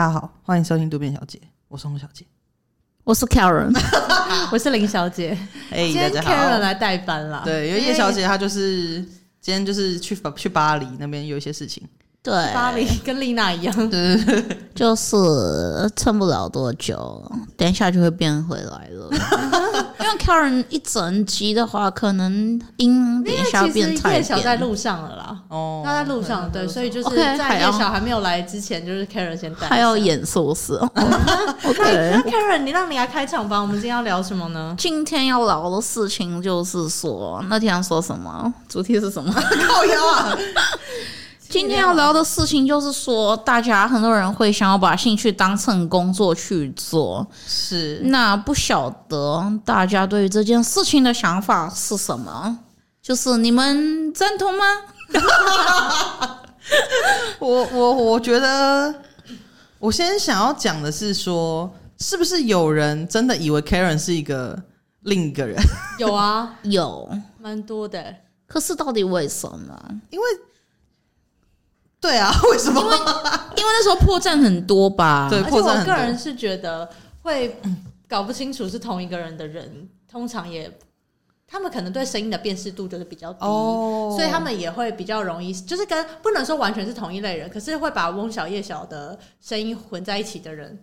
大家好，欢迎收听渡边小姐，我是洪小姐，我是 Karen，我是林小姐。哎、hey，今天 Karen 来代班啦。对，因为叶小姐她就是今天就是去去巴黎那边有一些事情。对，巴黎跟丽娜一样，对对对，就是撑不了多久，等一下就会变回来了。因为 Karen 一整集的话，可能音等一下变太叶小在路上了啦。哦，他在路上，对，所以就是在叶小还没有来之前，就是 Karen 先带。他要演说是。OK，那 Karen，你让你来开场吧。我们今天要聊什么呢？今天要聊的事情就是说，那天说什么？主题是什么？靠腰啊！今天要聊的事情就是说，大家很多人会想要把兴趣当成工作去做，是。那不晓得大家对于这件事情的想法是什么？就是你们赞同吗？我我我觉得，我先想要讲的是说，是不是有人真的以为 Karen 是一个另一个人？有啊，有蛮多的。可是到底为什么？因为。对啊，为什么？因为，因为那时候破绽很多吧。对，破绽很多。而且我个人是觉得会搞不清楚是同一个人的人，通常也他们可能对声音的辨识度就是比较低，哦，所以他们也会比较容易，就是跟不能说完全是同一类人，可是会把翁小叶小的声音混在一起的人。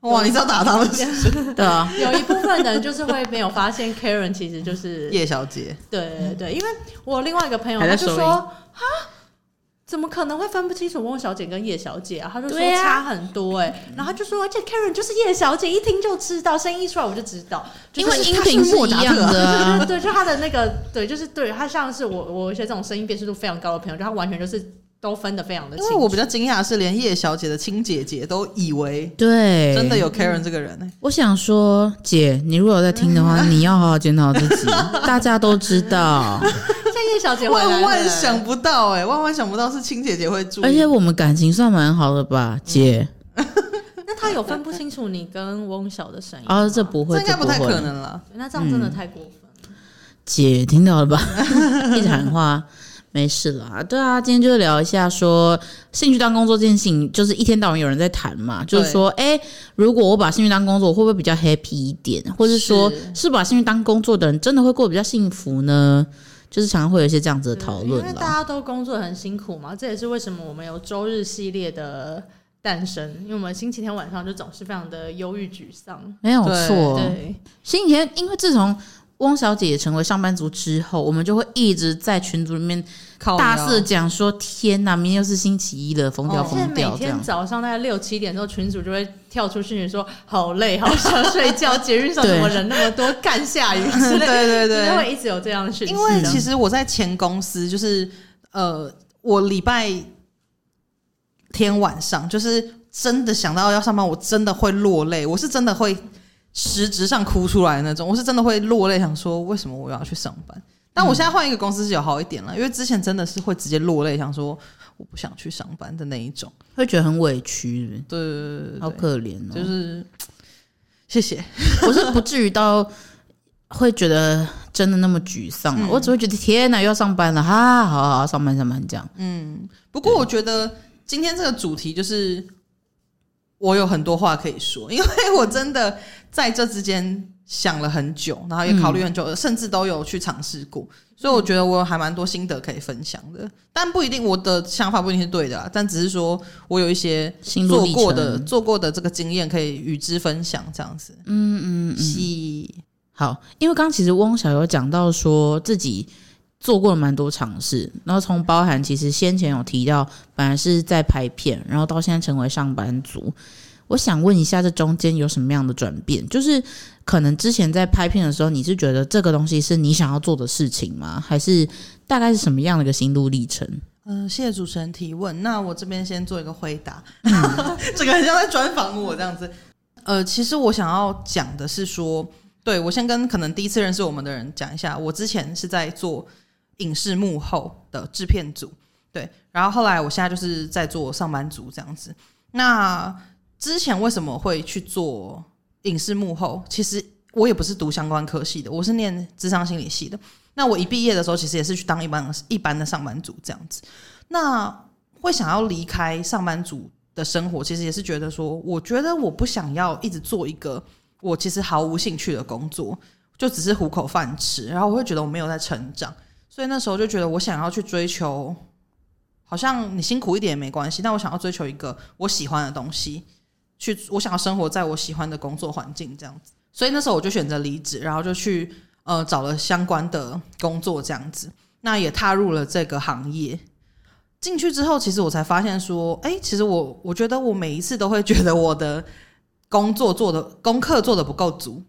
哇，你知道打他们是？对啊，有一部分人就是会没有发现 Karen 其实就是叶小姐。对对对，因为我另外一个朋友他就说啊。怎么可能会分不清楚翁小姐跟叶小姐啊？他就说差很多哎、欸啊，然后他就说，而且 Karen 就是叶小姐，一听就知道，声音一出来我就知道，因为音频是一样的、啊。对对对，就他的那个，对，就是对他像是我，我有一些这种声音辨识度非常高的朋友，就他完全就是都分的非常的清楚。因为我比较惊讶的是，连叶小姐的亲姐姐都以为对，真的有 Karen 这个人、欸。我想说，姐，你如果有在听的话，你要好好检讨自己。大家都知道。叶小姐万万想不到哎、欸，万万想不到是亲姐姐会注意，而且我们感情算蛮好的吧，姐。嗯、那他有分不清楚你跟翁晓的声音？啊，这不会，这应该不太可能了。那这样真的太过分。嗯、姐听到了吧？一直喊话，没事啦。对啊，今天就聊一下说兴趣当工作这件事情，就是一天到晚有人在谈嘛，就是说，哎、欸，如果我把兴趣当工作，我会不会比较 happy 一点？或者说是，是把兴趣当工作的人，真的会过得比较幸福呢？就是常常会有一些这样子的讨论，因为大家都工作很辛苦嘛，这也是为什么我们有周日系列的诞生。因为我们星期天晚上就总是非常的忧郁沮丧，没有错。对，星期天，因为自从汪小姐成为上班族之后，我们就会一直在群组里面大肆讲说：“天哪，明天又是星期一了，疯掉疯掉！”每天早上大概六七点之后，群组就会跳出讯息说：“好累，好想睡觉。”捷运上怎么人那么多？干下雨之类的，对 对对，会一直有这样的讯息。因为其实我在前公司，就是呃，我礼拜天晚上就是真的想到要上班，我真的会落泪，我是真的会。实质上哭出来的那种，我是真的会落泪，想说为什么我要去上班？但我现在换一个公司是有好一点了，因为之前真的是会直接落泪，想说我不想去上班的那一种，会觉得很委屈，对，对，对，对，对，好可怜哦。就是谢谢，我 是不至于到会觉得真的那么沮丧，嗯，我只会觉得天哪，又要上班了哈，好好好，上班上班这样。嗯，不过我觉得今天这个主题就是。我有很多话可以说，因为我真的在这之间想了很久，然后也考虑很久，嗯，甚至都有去尝试过，所以我觉得我还蛮多心得可以分享的。但不一定我的想法不一定是对的啦，但只是说我有一些做过的做过的这个经验可以与之分享，这样子。嗯嗯嗯，好，因为刚刚其实汪小有讲到说自己。做过了蛮多尝试，然后从包含其实先前有提到，本来是在拍片，然后到现在成为上班族。我想问一下，这中间有什么样的转变？就是可能之前在拍片的时候，你是觉得这个东西是你想要做的事情吗？还是大概是什么样的一个心路历程？嗯、呃，谢谢主持人提问。那我这边先做一个回答，嗯、这个很像在专访我这样子。呃，其实我想要讲的是说，对，我先跟可能第一次认识我们的人讲一下，我之前是在做。影视幕后的制片组，对，然后后来我现在就是在做上班族这样子。那之前为什么会去做影视幕后？其实我也不是读相关科系的，我是念智商心理系的。那我一毕业的时候，其实也是去当一般一般的上班族这样子。那会想要离开上班族的生活，其实也是觉得说，我觉得我不想要一直做一个我其实毫无兴趣的工作，就只是糊口饭吃，然后我会觉得我没有在成长，所以那时候就觉得我想要去追求，好像你辛苦一点也没关系，但我想要追求一个我喜欢的东西，去我想要生活在我喜欢的工作环境这样子，所以那时候我就选择离职，然后就去呃找了相关的工作这样子，那也踏入了这个行业。进去之后，其实我才发现说，哎，其实我我觉得我每一次都会觉得我的工作做的功课做的不够足，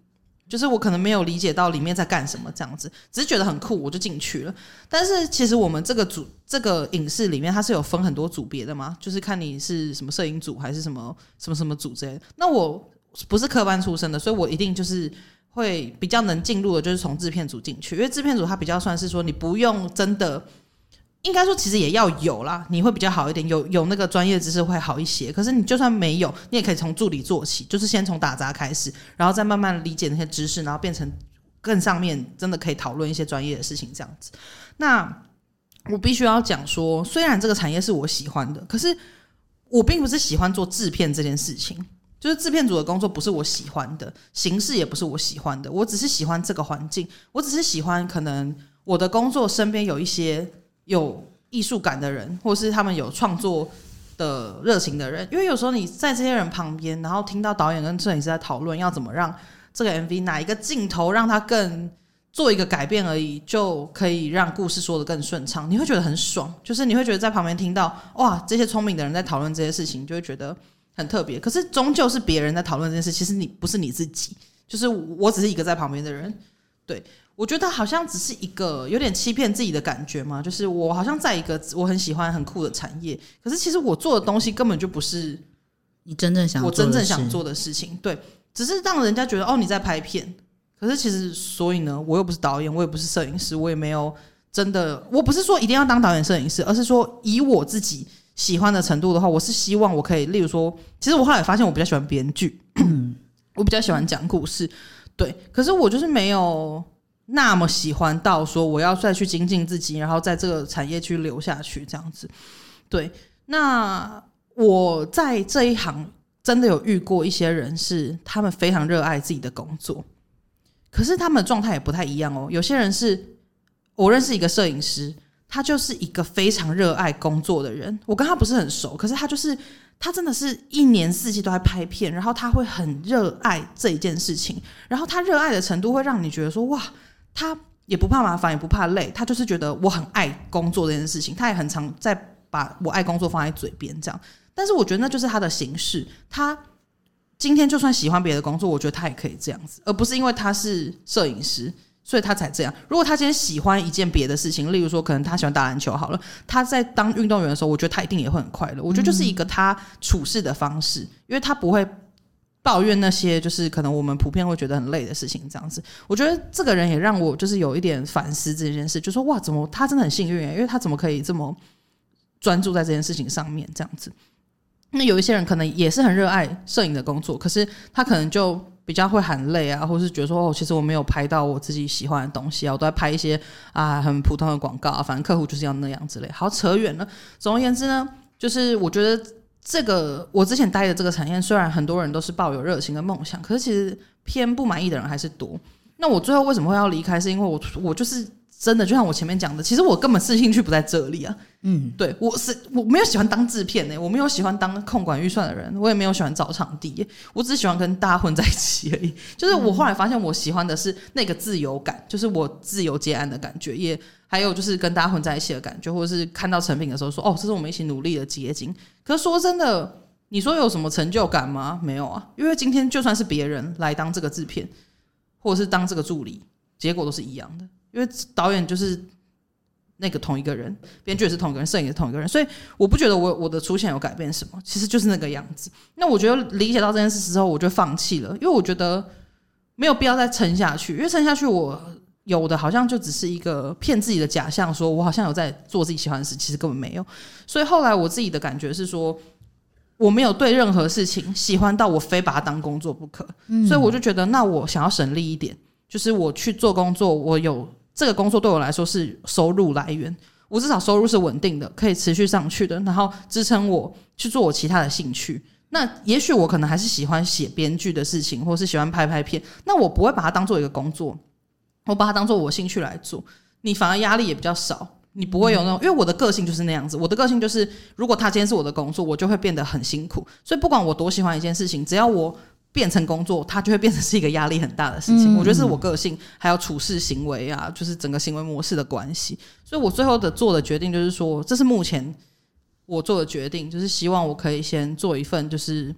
就是我可能没有理解到里面在干什么这样子，只是觉得很酷，我就进去了。但是其实我们这个组这个影视里面，它是有分很多组别的嘛，就是看你是什么摄影组还是什么什么什么组之类的。那我不是科班出身的，所以我一定就是会比较能进入的，就是从制片组进去，因为制片组它比较算是说你不用真的。应该说，其实也要有啦，你会比较好一点，有有那个专业知识会好一些。可是你就算没有，你也可以从助理做起，就是先从打杂开始，然后再慢慢理解那些知识，然后变成更上面，真的可以讨论一些专业的事情这样子。那我必须要讲说，虽然这个产业是我喜欢的，可是我并不是喜欢做制片这件事情，就是制片组的工作不是我喜欢的，形式也不是我喜欢的，我只是喜欢这个环境，我只是喜欢可能我的工作身边有一些。有艺术感的人，或是他们有创作的热情的人，因为有时候你在这些人旁边，然后听到导演跟摄影师在讨论要怎么让这个 MV 哪一个镜头让它更做一个改变而已，就可以让故事说得更顺畅，你会觉得很爽。就是你会觉得在旁边听到哇，这些聪明的人在讨论这些事情，就会觉得很特别。可是终究是别人在讨论这件事，其实你不是你自己，就是我只是一个在旁边的人，对。我觉得好像只是一个有点欺骗自己的感觉嘛，就是我好像在一个我很喜欢很酷的产业，可是其实我做的东西根本就不是你真正想我真正想做的事情，对，只是让人家觉得哦，你在拍片，可是其实所以呢，我又不是导演，我也不是摄影师，我也没有真的，我不是说一定要当导演摄影师，而是说以我自己喜欢的程度的话，我是希望我可以，例如说，其实我后来发现我比较喜欢编剧，我比较喜欢讲故事，对，可是我就是没有。那么喜欢到说我要再去精进自己，然后在这个产业去留下去这样子，对。那我在这一行真的有遇过一些人，是他们非常热爱自己的工作，可是他们的状态也不太一样哦。有些人是我认识一个摄影师，他就是一个非常热爱工作的人。我跟他不是很熟，可是他就是他真的是一年四季都在拍片，然后他会很热爱这一件事情，然后他热爱的程度会让你觉得说哇。他也不怕麻烦，也不怕累，他就是觉得我很爱工作这件事情，他也很常在把我爱工作放在嘴边这样。但是我觉得那就是他的形式。他今天就算喜欢别的工作，我觉得他也可以这样子，而不是因为他是摄影师，所以他才这样。如果他今天喜欢一件别的事情，例如说可能他喜欢打篮球好了，他在当运动员的时候，我觉得他一定也会很快乐。我觉得就是一个他处事的方式，因为他不会。抱怨那些就是可能我们普遍会觉得很累的事情，这样子，我觉得这个人也让我就是有一点反思这件事，就说哇，怎么他真的很幸运，因为他怎么可以这么专注在这件事情上面这样子。那有一些人可能也是很热爱摄影的工作，可是他可能就比较会喊累啊，或是觉得说哦，其实我没有拍到我自己喜欢的东西啊，我都在拍一些啊很普通的广告啊，反正客户就是要那样之类。好，扯远了。总而言之呢，就是我觉得。这个我之前待的这个产业，虽然很多人都是抱有热情跟梦想，可是其实偏不满意的人还是多。那我最后为什么会要离开？是因为我我就是真的，就像我前面讲的，其实我根本是兴趣不在这里啊。嗯，对，我是我没有喜欢当制片呢，我没有喜欢当控管预算的人，我也没有喜欢找场地，我只喜欢跟大家混在一起而已。就是我后来发现，我喜欢的是那个自由感，就是我自由接案的感觉，也还有就是跟大家混在一起的感觉，或者是看到成品的时候说，哦，这是我们一起努力的结晶。可是说真的，你说有什么成就感吗？没有啊，因为今天就算是别人来当这个制片，或者是当这个助理，结果都是一样的，因为导演就是。那个同一个人，编剧也是同一个人，摄影也是同一个人，所以我不觉得我我的出现有改变什么，其实就是那个样子。那我觉得理解到这件事之后，我就放弃了，因为我觉得没有必要再撑下去，因为撑下去我有的好像就只是一个骗自己的假象，说我好像有在做自己喜欢的事，其实根本没有。所以后来我自己的感觉是说，我没有对任何事情喜欢到我非把它当工作不可，所以我就觉得那我想要省力一点，就是我去做工作，我有。这个工作对我来说是收入来源，我至少收入是稳定的，可以持续上去的，然后支撑我去做我其他的兴趣。那也许我可能还是喜欢写编剧的事情，或是喜欢拍拍片。那我不会把它当做一个工作，我把它当做我兴趣来做。你反而压力也比较少，你不会有那种，因为我的个性就是那样子。我的个性就是，如果他今天是我的工作，我就会变得很辛苦。所以不管我多喜欢一件事情，只要我变成工作，它就会变成是一个压力很大的事情。我觉得是我个性还有处事行为啊，就是整个行为模式的关系。所以我最后的做的决定就是说，这是目前。我做的决定就是希望我可以先做一份就是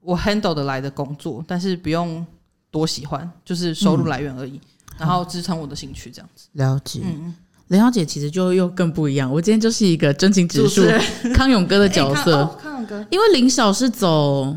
我 handle 的来的工作，但是不用多喜欢，就是收入来源而已，嗯、然后支撑我的兴趣这样子。了解，嗯，林小姐其实就又更不一样。我今天就是一个真情指数康永哥的角色，欸哦、康永哥，因为林小是走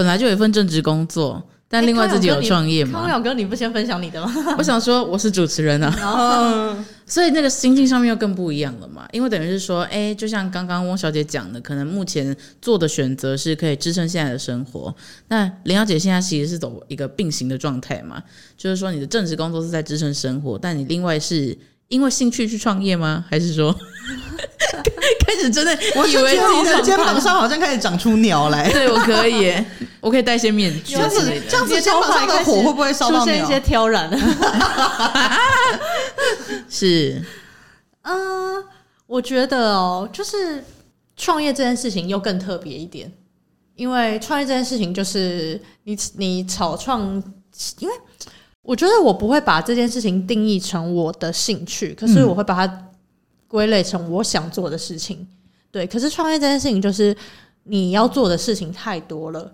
本来就有一份正职工作。但另外自己有创业吗？康永哥，你不先分享你的吗？我想说我是主持人啊，哦、所以那个心境上面又更不一样了嘛。因为等于是说，哎、欸，就像刚刚汪小姐讲的，可能目前做的选择是可以支撑现在的生活。那林小姐现在其实是走一个并行的状态嘛，就是说你的正职工作是在支撑生活，但你另外是因为兴趣去创业吗？还是说？开始真的，我以为你的肩膀上好像开始长出鸟来。对，我可以，我可以戴些面具。这样子，这样子肩膀上的火会不会烧到出现一些挑染？是，嗯，我觉得哦，就是创业这件事情又更特别一点，因为创业这件事情就是你你草创，因为我觉得我不会把这件事情定义成我的兴趣，可是我会把它。归类成我想做的事情，对。可是创业这件事情，就是你要做的事情太多了，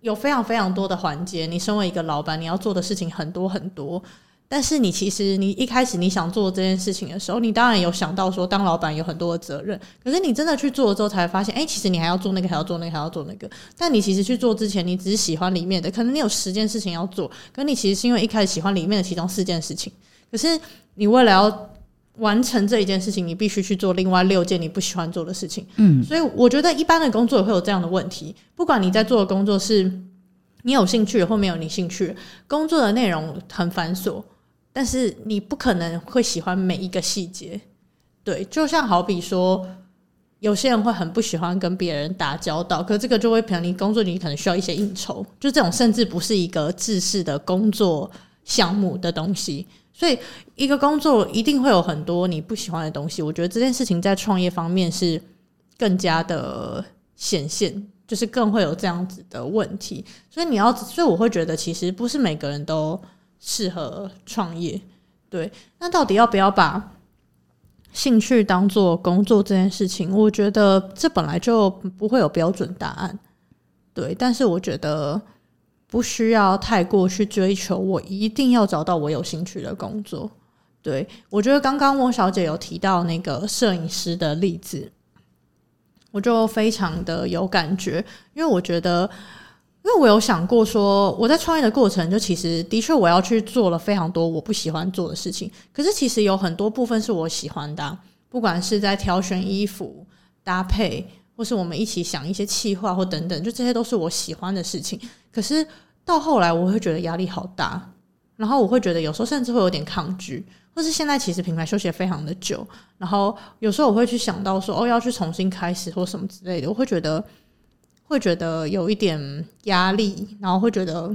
有非常非常多的环节。你身为一个老板，你要做的事情很多很多。但是你其实你一开始你想做这件事情的时候，你当然有想到说当老板有很多的责任。可是你真的去做了之后，才发现，哎，其实你还要做那个，还要做那个，还要做那个。但你其实去做之前，你只是喜欢里面的，可能你有十件事情要做，可你其实是因为一开始喜欢里面的其中四件事情。可是你为了要完成这一件事情，你必须去做另外六件你不喜欢做的事情。嗯，所以我觉得一般的工作也会有这样的问题。不管你在做的工作是你有兴趣或没有你兴趣，工作的内容很繁琐，但是你不可能会喜欢每一个细节。对，就像好比说，有些人会很不喜欢跟别人打交道，可这个就会比如你工作你可能需要一些应酬，就这种甚至不是一个制式的工作项目的东西。所以，一个工作一定会有很多你不喜欢的东西。我觉得这件事情在创业方面是更加的显现，就是更会有这样子的问题。所以你要，所以我会觉得，其实不是每个人都适合创业。对，那到底要不要把兴趣当做工作这件事情？我觉得这本来就不会有标准答案。对，但是我觉得。不需要太过去追求，我一定要找到我有兴趣的工作。对，我觉得刚刚汪小姐有提到那个摄影师的例子，我就非常的有感觉，因为我觉得，因为我有想过说，我在创业的过程，就其实的确我要去做了非常多我不喜欢做的事情，可是其实有很多部分是我喜欢的，不管是在挑选衣服搭配。或是我们一起想一些企划或等等，就这些都是我喜欢的事情。可是到后来，我会觉得压力好大，然后我会觉得有时候甚至会有点抗拒。或是现在其实品牌休息非常的久，然后有时候我会去想到说，哦，要去重新开始或什么之类的，我会觉得会觉得有一点压力，然后会觉得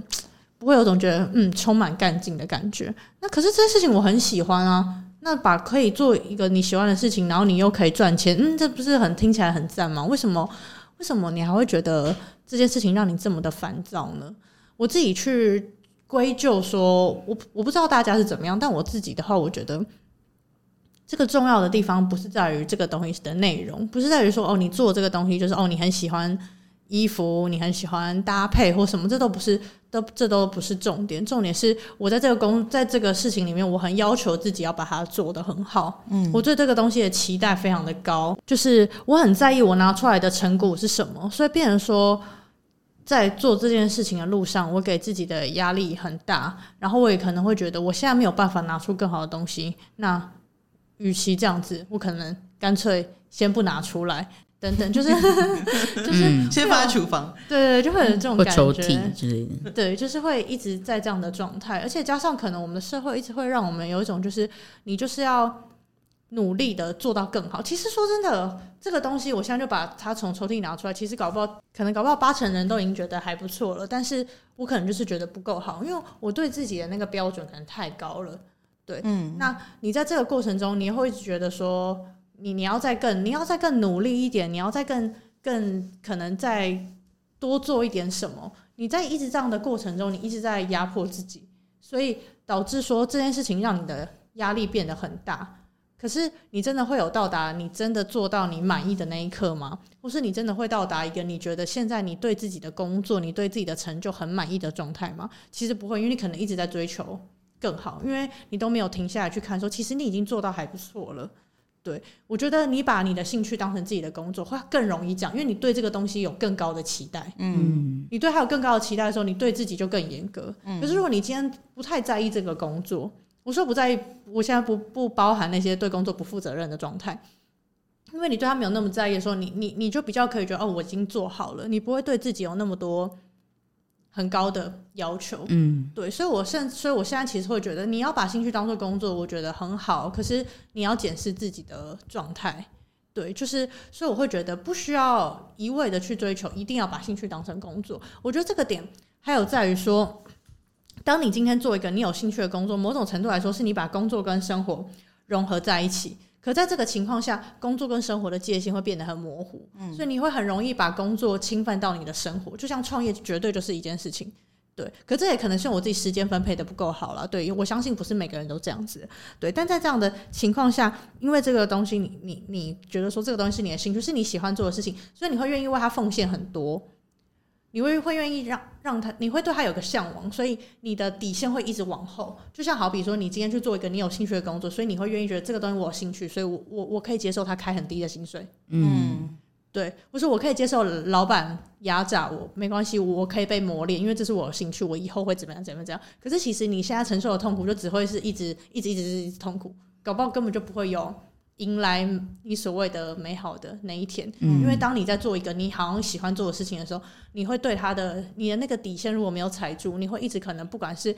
不会有种觉得嗯充满干劲的感觉。那可是这些事情我很喜欢啊。那把可以做一个你喜欢的事情，然后你又可以赚钱，嗯，这不是很听起来很赞吗？为什么？为什么你还会觉得这件事情让你这么的烦躁呢？我自己去归咎说，我我不知道大家是怎么样，但我自己的话，我觉得这个重要的地方不是在于这个东西的内容，不是在于说哦，你做这个东西就是哦，你很喜欢。衣服你很喜欢搭配或什么，这都不是，都这都不是重点。重点是我在这个工，在这个事情里面，我很要求自己要把它做得很好。嗯，我对这个东西的期待非常的高，就是我很在意我拿出来的成果是什么。所以变成说，在做这件事情的路上，我给自己的压力很大，然后我也可能会觉得我现在没有办法拿出更好的东西。那与其这样子，我可能干脆先不拿出来。等等，就是 就是、嗯、先放在厨房，对对，就会有这种感觉，抽屉之类的，对，就是会一直在这样的状态，而且加上可能我们的社会一直会让我们有一种，就是你就是要努力的做到更好。其实说真的，这个东西我现在就把它从抽屉里拿出来，其实搞不好，可能搞不好八成人都已经觉得还不错了，但是我可能就是觉得不够好，因为我对自己的那个标准可能太高了。对，嗯，那你在这个过程中，你会觉得说，你你要再更，你要再更努力一点，你要再更更可能再多做一点什么？你在一直这样的过程中，你一直在压迫自己，所以导致说这件事情让你的压力变得很大。可是你真的会有到达你真的做到你满意的那一刻吗？或是你真的会到达一个你觉得现在你对自己的工作、你对自己的成就很满意的状态吗？其实不会，因为你可能一直在追求更好，因为你都没有停下来去看说，其实你已经做到还不错了。对，我觉得你把你的兴趣当成自己的工作，会更容易讲，因为你对这个东西有更高的期待。嗯，你对他有更高的期待的时候，你对自己就更严格。嗯，可是如果你今天不太在意这个工作，我说不在意，我现在不不包含那些对工作不负责任的状态，因为你对他没有那么在意的时候，你你你就比较可以觉得哦，我已经做好了，你不会对自己有那么多。很高的要求，嗯，对，所以我现，所以我现在其实会觉得，你要把兴趣当做工作，我觉得很好。可是你要检视自己的状态，对，就是，所以我会觉得不需要一味的去追求，一定要把兴趣当成工作。我觉得这个点还有在于说，当你今天做一个你有兴趣的工作，某种程度来说，是你把工作跟生活融合在一起。可在这个情况下，工作跟生活的界限会变得很模糊，嗯，所以你会很容易把工作侵犯到你的生活。就像创业，绝对就是一件事情，对。可这也可能是我自己时间分配的不够好了，对。我相信不是每个人都这样子，对。但在这样的情况下，因为这个东西你，你你你觉得说这个东西是你的兴趣，是你喜欢做的事情，所以你会愿意为它奉献很多。你会会愿意让让他，你会对他有个向往，所以你的底线会一直往后。就像好比说，你今天去做一个你有兴趣的工作，所以你会愿意觉得这个东西我有兴趣，所以我我我可以接受他开很低的薪水。嗯，对，我说我可以接受老板压榨我，没关系，我可以被磨练，因为这是我的兴趣，我以后会怎么样怎么样怎样。可是其实你现在承受的痛苦，就只会是一直一直一直一直痛苦，搞不好根本就不会有。迎来你所谓的美好的那一天，嗯，因为当你在做一个你好像喜欢做的事情的时候，你会对他的你的那个底线如果没有踩住，你会一直可能不管是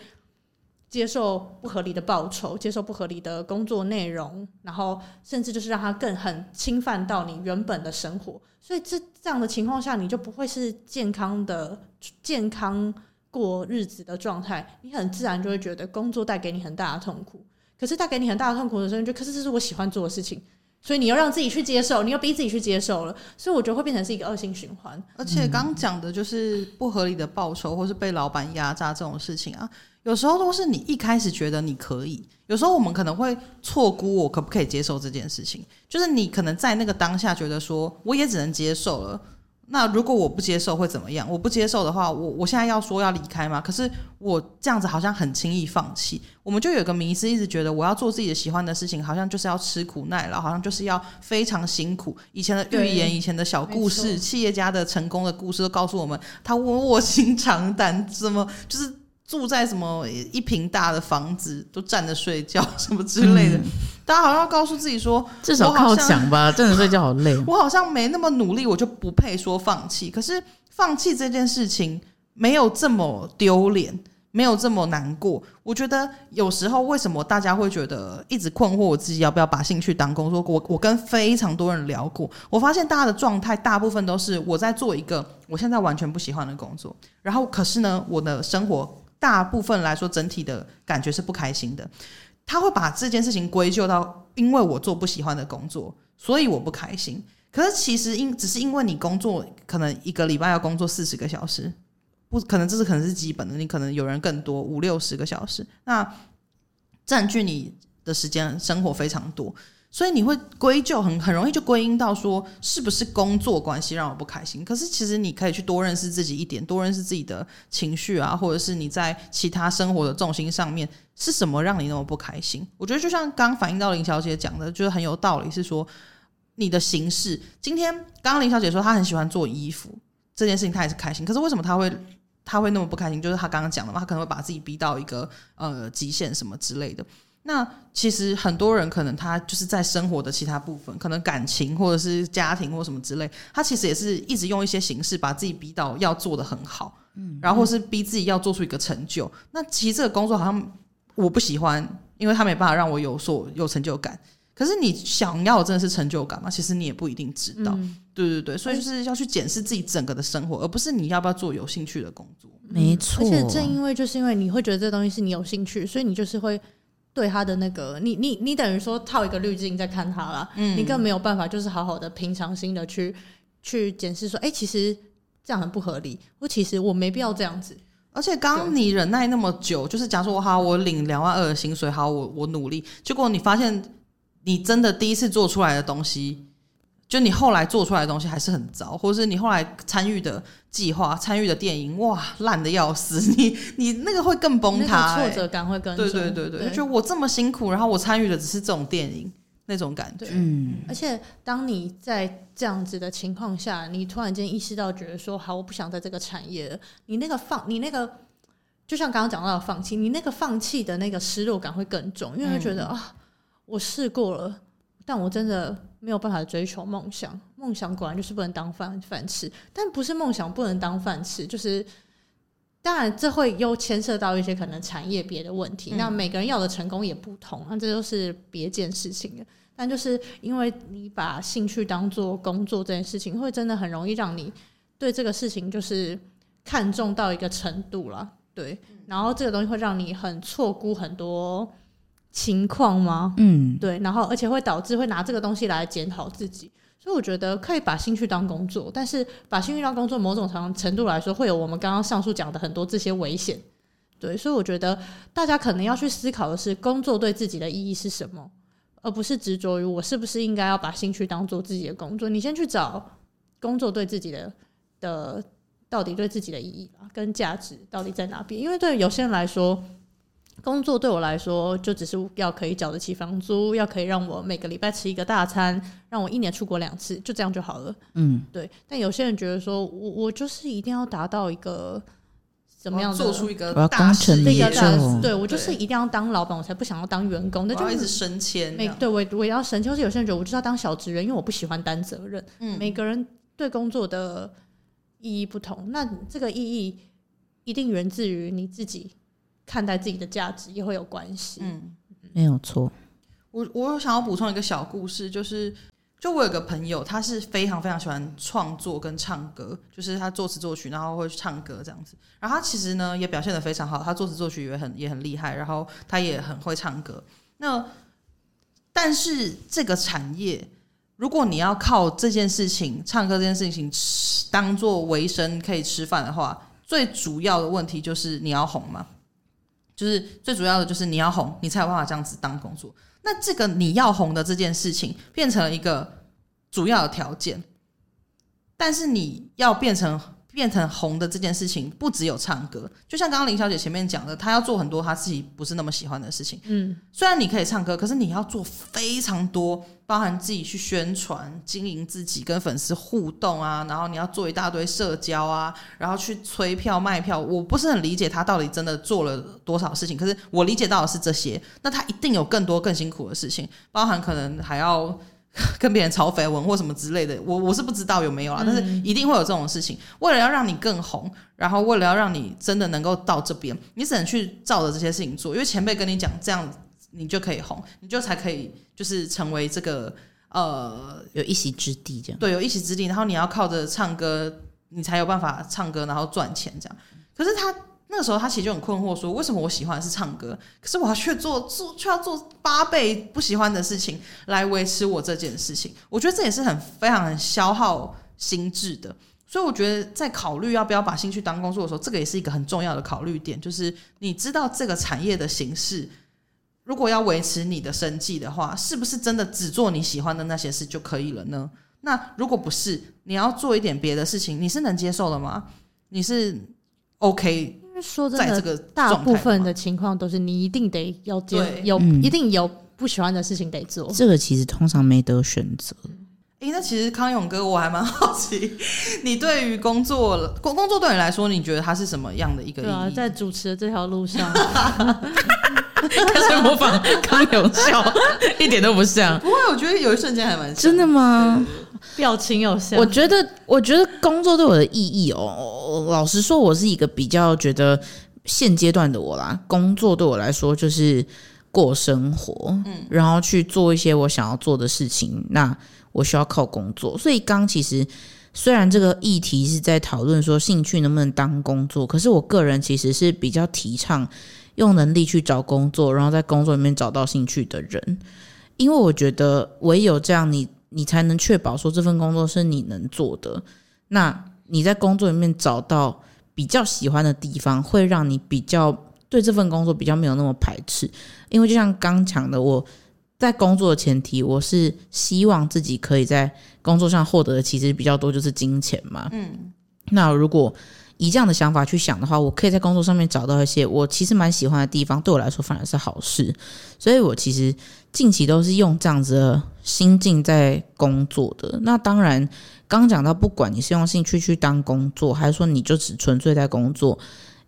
接受不合理的报酬，接受不合理的工作内容，然后甚至就是让他更很侵犯到你原本的生活，所以这这样的情况下，你就不会是健康的健康过日子的状态，你很自然就会觉得工作带给你很大的痛苦。可是带给你很大的痛苦的时候，你就可是这是我喜欢做的事情，所以你又让自己去接受，你又逼自己去接受了，所以我觉得会变成是一个恶性循环。而且刚讲的就是不合理的报酬，或是被老板压榨这种事情啊，有时候都是你一开始觉得你可以，有时候我们可能会错估我可不可以接受这件事情，就是你可能在那个当下觉得说我也只能接受了。那如果我不接受会怎么样？我不接受的话，我我现在要说要离开吗？可是我这样子好像很轻易放弃。我们就有个迷思，一直觉得我要做自己的喜欢的事情，好像就是要吃苦耐劳，好像就是要非常辛苦。以前的寓言，以前的小故事，企业家的成功的故事都告诉我们，他卧卧薪尝胆，怎么就是。住在什么一平大的房子，都站着睡觉什么之类的，嗯、大家好像要告诉自己说，至少靠墙吧，真的睡觉好累。我好像没那么努力，我就不配说放弃。可是放弃这件事情没有这么丢脸，没有这么难过。我觉得有时候为什么大家会觉得一直困惑，我自己要不要把兴趣当工作？我我跟非常多人聊过，我发现大家的状态大部分都是我在做一个我现在完全不喜欢的工作，然后可是呢，我的生活。大部分来说，整体的感觉是不开心的。他会把这件事情归咎到，因为我做不喜欢的工作，所以我不开心。可是其实因只是因为你工作可能一个礼拜要工作四十个小时，不可能这是可能是基本的。你可能有人更多五六十个小时，那占据你的时间生活非常多。所以你会归咎很很容易就归因到说是不是工作关系让我不开心？可是其实你可以去多认识自己一点，多认识自己的情绪啊，或者是你在其他生活的重心上面是什么让你那么不开心？我觉得就像刚反映到林小姐讲的，就是很有道理，是说你的形式。今天刚刚林小姐说她很喜欢做衣服这件事情，她也是开心。可是为什么她会她会那么不开心？就是她刚刚讲的嘛，她可能会把自己逼到一个呃极限什么之类的。那其实很多人可能他就是在生活的其他部分，可能感情或者是家庭或什么之类，他其实也是一直用一些形式把自己逼到要做的很好，嗯，然后是逼自己要做出一个成就。那其实这个工作好像我不喜欢，因为他没办法让我有所有成就感。可是你想要真的是成就感吗？其实你也不一定知道。嗯、对对对，所以就是要去检视自己整个的生活，而不是你要不要做有兴趣的工作。没错，而且正因为就是因为你会觉得这东西是你有兴趣，所以你就是会对他的那个你你你等于说套一个滤镜在看他了，嗯，你更没有办法就是好好的平常心的去去检视说，哎、欸，其实这样很不合理，或其实我没必要这样子。而且刚你忍耐那么久，就是假如说好，我领两万二的薪水，好，我我努力，结果你发现你真的第一次做出来的东西，就你后来做出来的东西还是很糟，或者是你后来参与的计划、参与的电影，哇，烂的要死，你你那个会更崩塌、欸，挫折感会更重。对对对对，就我这么辛苦，然后我参与的只是这种电影。那种感觉，嗯，而且当你在这样子的情况下，你突然间意识到，觉得说好，我不想在这个产业了，你那个放，你那个，就像刚刚讲到的放弃，你那个放弃的那个失落感会更重，因为会觉得、嗯、啊，我试过了，但我真的没有办法追求梦想，梦想果然就是不能当饭饭吃，但不是梦想不能当饭吃，就是。当然，这会又牵涉到一些可能产业别的问题。嗯、那每个人要的成功也不同，那这都是别件事情了。但就是因为你把兴趣当做工作这件事情，会真的很容易让你对这个事情就是看重到一个程度了。对，然后这个东西会让你很错估很多情况吗？嗯，对。然后而且会导致会拿这个东西来检讨自己。所以我觉得可以把兴趣当工作，但是把兴趣当工作，某种程程度来说，会有我们刚刚上述讲的很多这些危险。对，所以我觉得大家可能要去思考的是，工作对自己的意义是什么，而不是执着于我是不是应该要把兴趣当做自己的工作。你先去找工作对自己的的到底对自己的意义吧，跟价值到底在哪边？因为对有些人来说。工作对我来说，就只是要可以缴得起房租，要可以让我每个礼拜吃一个大餐，让我一年出国两次，就这样就好了。嗯，对。但有些人觉得说，我我就是一定要达到一个怎么样，做出一个大事业，对我就是一定要当老板，我才不想要当员工。那就一直升迁。每对我我要升迁，或是有些人觉得我就是要当小职员，因为我不喜欢担责任。嗯，每个人对工作的意义不同，那这个意义一定源自于你自己。看待自己的价值也会有关系。嗯，没有错。我我想要补充一个小故事，就是就我有个朋友，他是非常非常喜欢创作跟唱歌，就是他作词作曲，然后会去唱歌这样子。然后他其实呢也表现的非常好，他作词作曲也很也很厉害，然后他也很会唱歌。那但是这个产业，如果你要靠这件事情唱歌这件事情吃当做为生可以吃饭的话，最主要的问题就是你要红吗？就是最主要的就是你要红，你才有办法这样子当工作。那这个你要红的这件事情变成了一个主要的条件，但是你要变成。变成红的这件事情不只有唱歌，就像刚刚林小姐前面讲的，她要做很多她自己不是那么喜欢的事情。嗯，虽然你可以唱歌，可是你要做非常多，包含自己去宣传、经营自己、跟粉丝互动啊，然后你要做一大堆社交啊，然后去催票卖票。我不是很理解她到底真的做了多少事情，可是我理解到的是这些。那她一定有更多更辛苦的事情，包含可能还要。跟别人炒绯闻或什么之类的，我我是不知道有没有啊，但是一定会有这种事情。为了要让你更红，然后为了要让你真的能够到这边，你只能去照着这些事情做。因为前辈跟你讲这样，你就可以红，你就才可以就是成为这个呃有一席之地这样。对，有一席之地。然后你要靠着唱歌，你才有办法唱歌，然后赚钱这样。可是他。那个时候他其实就很困惑，说为什么我喜欢是唱歌，可是我要去做做却要做八倍不喜欢的事情来维持我这件事情。我觉得这也是很非常很消耗心智的。所以我觉得在考虑要不要把兴趣当工作的时候，这个也是一个很重要的考虑点。就是你知道这个产业的形式，如果要维持你的生计的话，是不是真的只做你喜欢的那些事就可以了呢？那如果不是，你要做一点别的事情，你是能接受的吗？你是 OK？说真的，大部分的情况都是你一定得要做，有一定有不喜欢的事情得做。这个其实通常没得选择。哎、欸，那其实康永哥，我还蛮好奇，你对于工作工工作对你来说，你觉得它是什么样的一个意义？对啊，在主持的这条路上 开始模仿康永笑，一点都不像。不会，我觉得有一瞬间还蛮真的吗？表情有像。我觉得，我觉得工作对我的意义哦，老实说，我是一个比较觉得现阶段的我啦，工作对我来说就是过生活，嗯，然后去做一些我想要做的事情。那我需要靠工作，所以刚其实虽然这个议题是在讨论说兴趣能不能当工作，可是我个人其实是比较提倡用能力去找工作，然后在工作里面找到兴趣的人，因为我觉得唯有这样你，你你才能确保说这份工作是你能做的。那你在工作里面找到比较喜欢的地方，会让你比较对这份工作比较没有那么排斥。因为就像刚讲的，我在工作的前提，我是希望自己可以在工作上获得的其实比较多，就是金钱嘛。嗯，那如果以这样的想法去想的话，我可以在工作上面找到一些我其实蛮喜欢的地方，对我来说反而是好事。所以我其实近期都是用这样子的心境在工作的。那当然。刚讲到，不管你是用兴趣去当工作，还是说你就只纯粹在工作，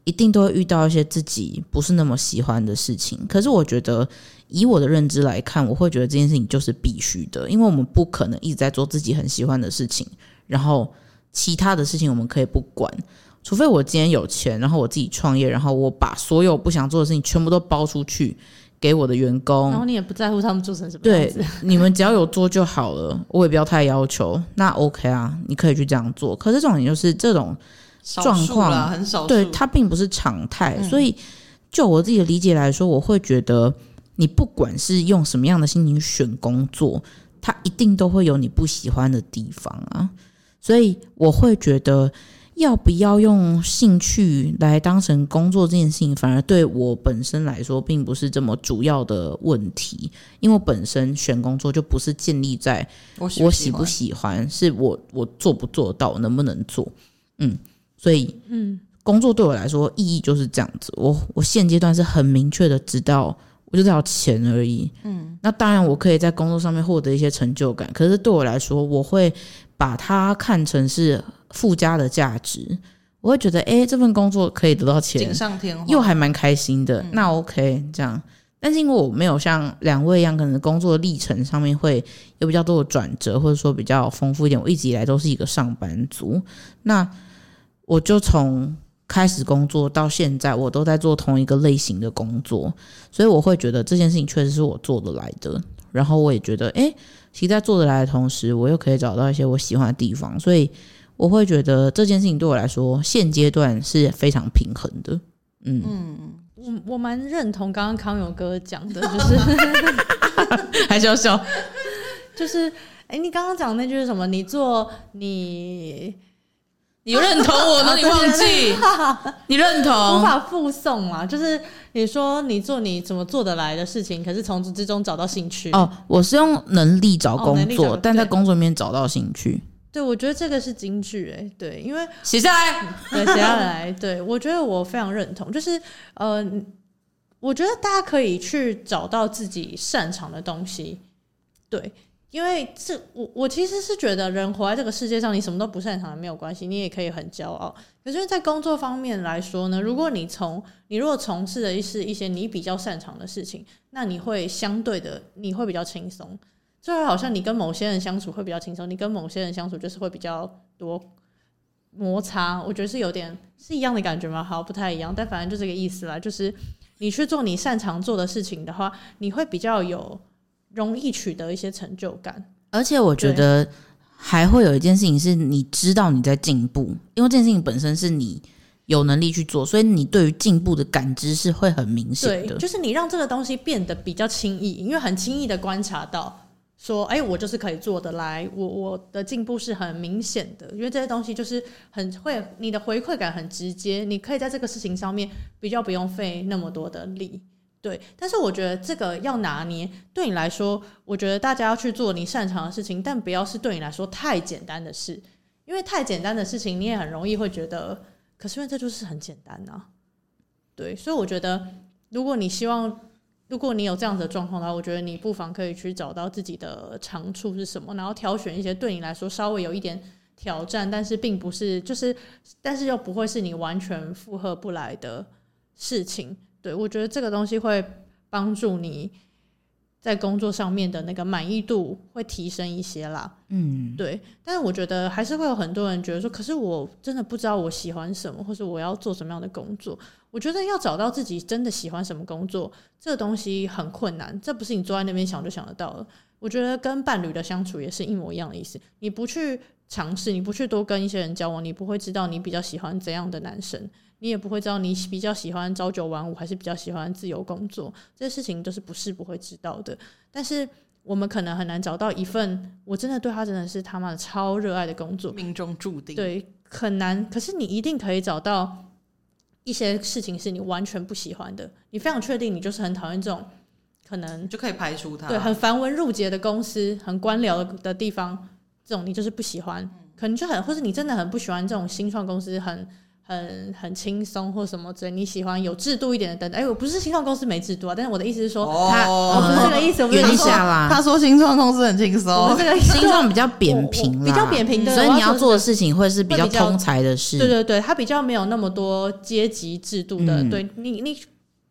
一定都会遇到一些自己不是那么喜欢的事情。可是我觉得，以我的认知来看，我会觉得这件事情就是必须的，因为我们不可能一直在做自己很喜欢的事情，然后其他的事情我们可以不管，除非我今天有钱，然后我自己创业，然后我把所有不想做的事情全部都包出去。给我的员工，然后你也不在乎他们做成什么样子，对，你们只要有做就好了，我也不要太要求，那 OK 啊，你可以去这样做。可是这种就是这种状况，很少，对，它并不是常态。所以就我自己的理解来说，我会觉得你不管是用什么样的心情选工作，它一定都会有你不喜欢的地方啊。所以我会觉得。要不要用兴趣来当成工作这件事情，反而对我本身来说并不是这么主要的问题，因为我本身选工作就不是建立在我喜不喜欢，是我我做不做到，能不能做，嗯，所以嗯，工作对我来说意义就是这样子，我我现阶段是很明确的知道，我就是要钱而已，嗯，那当然我可以在工作上面获得一些成就感，可是对我来说，我会把它看成是。附加的价值，我会觉得，哎，这份工作可以得到钱，锦上添花，又还蛮开心的。嗯、那 OK，这样。但是因为我没有像两位一样，可能工作历程上面会有比较多的转折，或者说比较丰富一点。我一直以来都是一个上班族，那我就从开始工作到现在，我都在做同一个类型的工作，所以我会觉得这件事情确实是我做得来的。然后我也觉得，哎，其实在做得来的同时，我又可以找到一些我喜欢的地方，所以。我会觉得这件事情对我来说，现阶段是非常平衡的。嗯嗯，我我蛮认同刚刚康永哥讲的，就是 还是要笑，就是哎，你刚刚讲那句是什么？你做你，你认同我呢？你忘记？你认同？无法附送嘛？就是你说你做你怎么做得来的事情，可是从这之中找到兴趣。哦，我是用能力找工作，哦、但在工作里面找到兴趣。对，我觉得这个是金句哎，对，因为写下来，对，写下来，对，我觉得我非常认同，就是呃，我觉得大家可以去找到自己擅长的东西，对，因为这我我其实是觉得人活在这个世界上，你什么都不擅长也没有关系，你也可以很骄傲。可是，在工作方面来说呢，如果你从你如果从事的是一些你比较擅长的事情，那你会相对的你会比较轻松。就好像你跟某些人相处会比较轻松，你跟某些人相处就是会比较多摩擦。我觉得是有点是一样的感觉吗？好，不太一样，但反正就这个意思啦。就是你去做你擅长做的事情的话，你会比较有容易取得一些成就感。而且我觉得还会有一件事情是你知道你在进步，因为这件事情本身是你有能力去做，所以你对于进步的感知是会很明显的。对，就是你让这个东西变得比较轻易，因为很轻易的观察到。说，哎，我就是可以做得来，我我的进步是很明显的，因为这些东西就是很会，你的回馈感很直接，你可以在这个事情上面比较不用费那么多的力，对。但是我觉得这个要拿捏，对你来说，我觉得大家要去做你擅长的事情，但不要是对你来说太简单的事，因为太简单的事情你也很容易会觉得，可是因为这就是很简单啊，对。所以我觉得，如果你希望。如果你有这样子的状况的话，我觉得你不妨可以去找到自己的长处是什么，然后挑选一些对你来说稍微有一点挑战，但是并不是就是，但是又不会是你完全负荷不来的事情。对，我觉得这个东西会帮助你在工作上面的那个满意度会提升一些啦。嗯，对。但是我觉得还是会有很多人觉得说，可是我真的不知道我喜欢什么，或是我要做什么样的工作。我觉得要找到自己真的喜欢什么工作，这个东西很困难，这不是你坐在那边想就想得到的。我觉得跟伴侣的相处也是一模一样的意思。你不去尝试，你不去多跟一些人交往，你不会知道你比较喜欢怎样的男生。你也不会知道你比较喜欢朝九晚五，还是比较喜欢自由工作，这些事情都是不是不会知道的。但是我们可能很难找到一份我真的对他真的是他妈的超热爱的工作，命中注定。对，很难。可是你一定可以找到一些事情是你完全不喜欢的，你非常确定你就是很讨厌这种，可能就可以排除它。对，很繁文缛节的公司，很官僚的的地方，这种你就是不喜欢，可能就很，或是你真的很不喜欢这种新创公司，很。很很轻松或什么之类，你喜欢有制度一点的等等。哎，我不是新创公司没制度啊，但是我的意思是说，哦、他我不是这个意思。我圆一下啦，他说新创公司很轻松，这个 新创比较扁平，比较扁平的，所以你要做的事情会是比较通才的事。对对对，他比较没有那么多阶级制度的。嗯、对你，你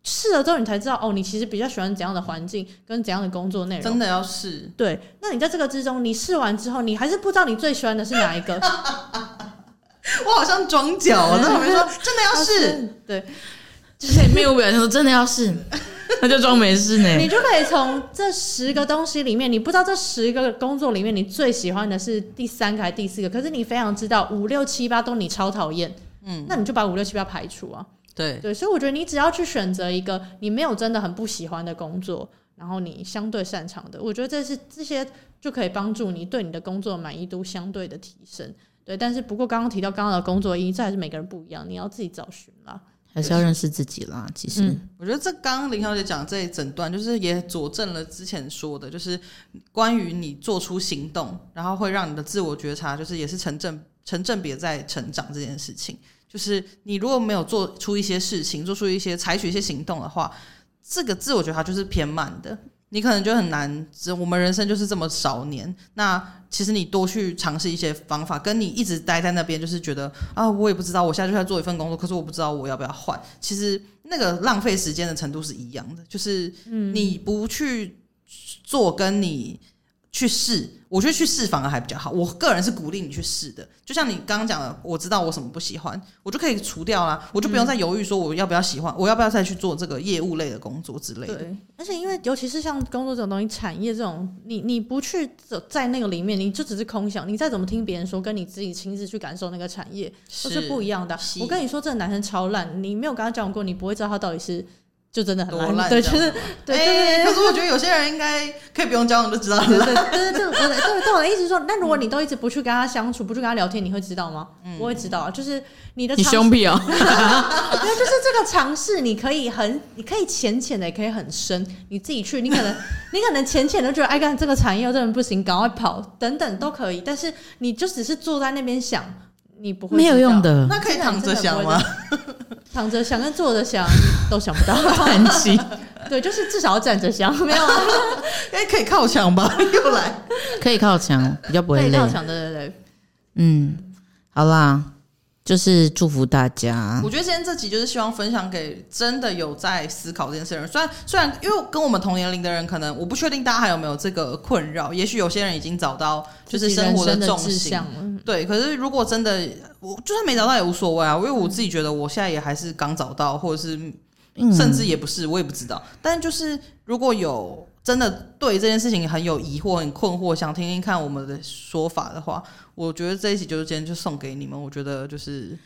试了之后，你才知道哦，你其实比较喜欢怎样的环境跟怎样的工作内容。真的要试。对，那你在这个之中，你试完之后，你还是不知道你最喜欢的是哪一个。我好像装脚，我在旁边说 真的要试，对，就是没有表情说真的要试，那就装没事呢。你就可以从这十个东西里面，你不知道这十个工作里面你最喜欢的是第三个还是第四个，可是你非常知道五六七八都你超讨厌，嗯，那你就把五六七八排除啊。对。对，所以我觉得你只要去选择一个你没有真的很不喜欢的工作，然后你相对擅长的，我觉得这是这些就可以帮助你对你的工作满意度相对的提升。对，但是不过刚刚提到刚刚的工作意义，这还是每个人不一样，你要自己找寻啦，还是要认识自己啦。其实，嗯、我觉得这刚刚林小姐讲这一整段，就是也佐证了之前说的，就是关于你做出行动，然后会让你的自我觉察，就是也是成正成正比在成长这件事情。就是你如果没有做出一些事情，做出一些采取一些行动的话，这个自我觉察就是偏慢的。你可能就很难，我们人生就是这么少年。那其实你多去尝试一些方法，跟你一直待在那边，就是觉得啊，我也不知道，我现在就在做一份工作，可是我不知道我要不要换。其实那个浪费时间的程度是一样的，就是你不去做，跟你。去试，我觉得去试反而还比较好。我个人是鼓励你去试的，就像你刚刚讲的，我知道我什么不喜欢，我就可以除掉啦，我就不用再犹豫说我要不要喜欢，嗯、我要不要再去做这个业务类的工作之类的。对，而且因为尤其是像工作这种东西，产业这种，你你不去走在那个里面，你就只是空想，你再怎么听别人说，跟你自己亲自去感受那个产业都是不一样的。我跟你说，这个男生超烂，你没有跟他交往过，你不会知道他到底是。就真的很烂，对，就是对对对。可是我觉得有些人应该可以不用交往就知道了。对对对对对对，对我的意思是说，那如果你都一直不去跟他相处，不去跟他聊天，你会知道吗？我会知道啊，就是你的。你凶屁哦！对，就是这个尝试，你可以很，你可以浅浅的，也可以很深。你自己去，你可能你可能浅浅的觉得，哎，干这个产业这人不行，赶快跑，等等都可以。但是你就只是坐在那边想。你不会没有用的，那可以躺着想吗？躺着想跟坐着想都想不到，很奇。对，就是至少要站着想，没有啊？哎，可以靠墙吧？又来，可以靠墙，比较不会累。靠墙，对对对，嗯，好啦。就是祝福大家。我觉得今天这集就是希望分享给真的有在思考这件事的人。虽然虽然，因为跟我们同年龄的人，可能我不确定大家还有没有这个困扰。也许有些人已经找到就是生活的重心。对，可是如果真的，我就算没找到也无所谓啊。因为我自己觉得我现在也还是刚找到，或者是甚至也不是，我也不知道。但就是如果有真的对这件事情很有疑惑、很困惑，想听听看我们的说法的话。我觉得这一集就是今天就送给你们。我觉得就是，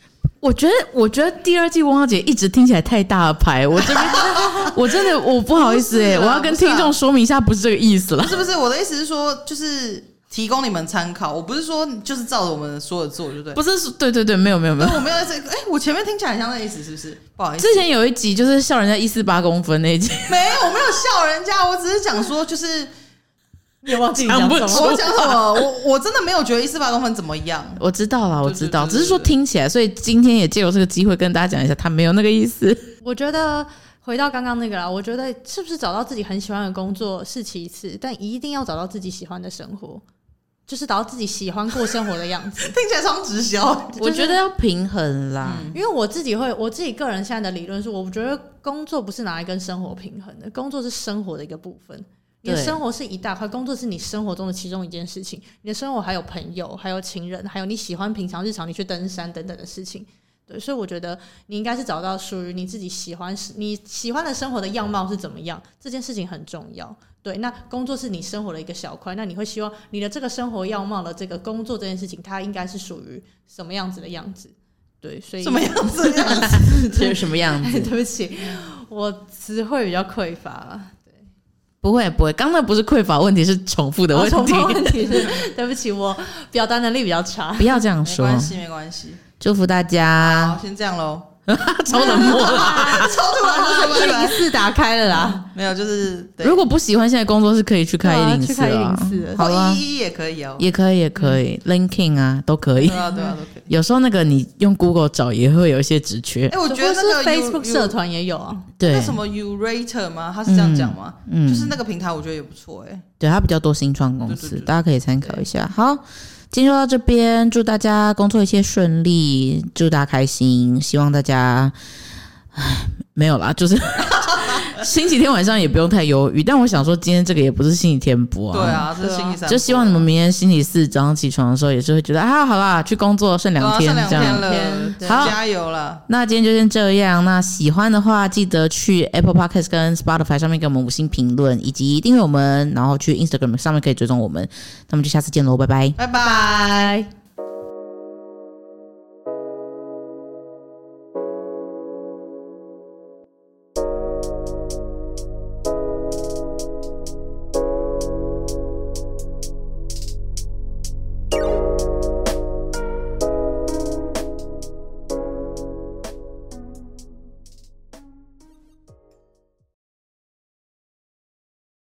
我觉得我觉得第二季汪小姐一直听起来太大牌，我这边 我真的我不好意思哎、欸，我要跟听众说明一下，不是这个意思了，是不是？我的意思是说，就是提供你们参考，我不是说就是照着我们说的做，就对，不是，对对对，没有没有没有，我没有在这个，哎，我前面听起来很像那意思，是不是？不好意思，之前有一集就是笑人家一四八公分那一集，没有，我没有笑人家，我只是讲说就是。你忘记讲什么？我讲什么？我我真的没有觉得一四八公分怎么样。我知道了，我知道，只是说听起来，所以今天也借由这个机会跟大家讲一下，他没有那个意思。我觉得回到刚刚那个啦，我觉得是不是找到自己很喜欢的工作是其次，但一定要找到自己喜欢的生活，就是找到自己喜欢过生活的样子。听起来超直销，我觉得要平衡啦。嗯，因为我自己会，我自己个人现在的理论是，我觉得工作不是拿来跟生活平衡的，工作是生活的一个部分。你的生活是一大块，工作是你生活中的其中一件事情。你的生活还有朋友，还有情人，还有你喜欢平常日常你去登山等等的事情。对，所以我觉得你应该是找到属于你自己喜欢、你喜欢的生活的样貌是怎么样，这件事情很重要。对，那工作是你生活的一个小块，那你会希望你的这个生活样貌的这个工作这件事情，它应该是属于什么样子的样子？对，所以什么样子的样子？这是什么样子？对不起，我词汇比较匮乏。不会不会，刚刚那不是匮乏问题，是重复的问题。哦、重复问题是，对不起，我表达能力比较差。不要这样说，没关系没关系。祝福大家。好，先这样喽。超冷漠啦，超突然，一零四打开了啦。没有，就是如果不喜欢现在工作，是可以去开一零四啊。好啊，一一也可以哦，也可以，也可以，LinkedIn 啊，都可以。对啊，对啊，都可以。有时候那个你用 Google 找也会有一些职缺。哎，我觉得那个 Facebook 社团也有啊。对，那什么 Yourator 吗？他是这样讲吗？嗯，就是那个平台，我觉得也不错。哎，对，它比较多新创公司，大家可以参考一下。好。今天就到这边，祝大家工作一切顺利，祝大家开心。希望大家，唉，没有啦，就是。星期天晚上也不用太忧郁，但我想说，今天这个也不是星期天播啊。对啊，是星期三。就希望你们明天星期四早上起床的时候，也是会觉得啊，好啦，去工作剩两天，这样。好，加油了。那今天就先这样。那喜欢的话，记得去 Apple Podcast 跟 Spotify 上面给我们五星评论，以及订阅我们，然后去 Instagram 上面可以追踪我们。那么就下次见喽，拜拜，拜拜。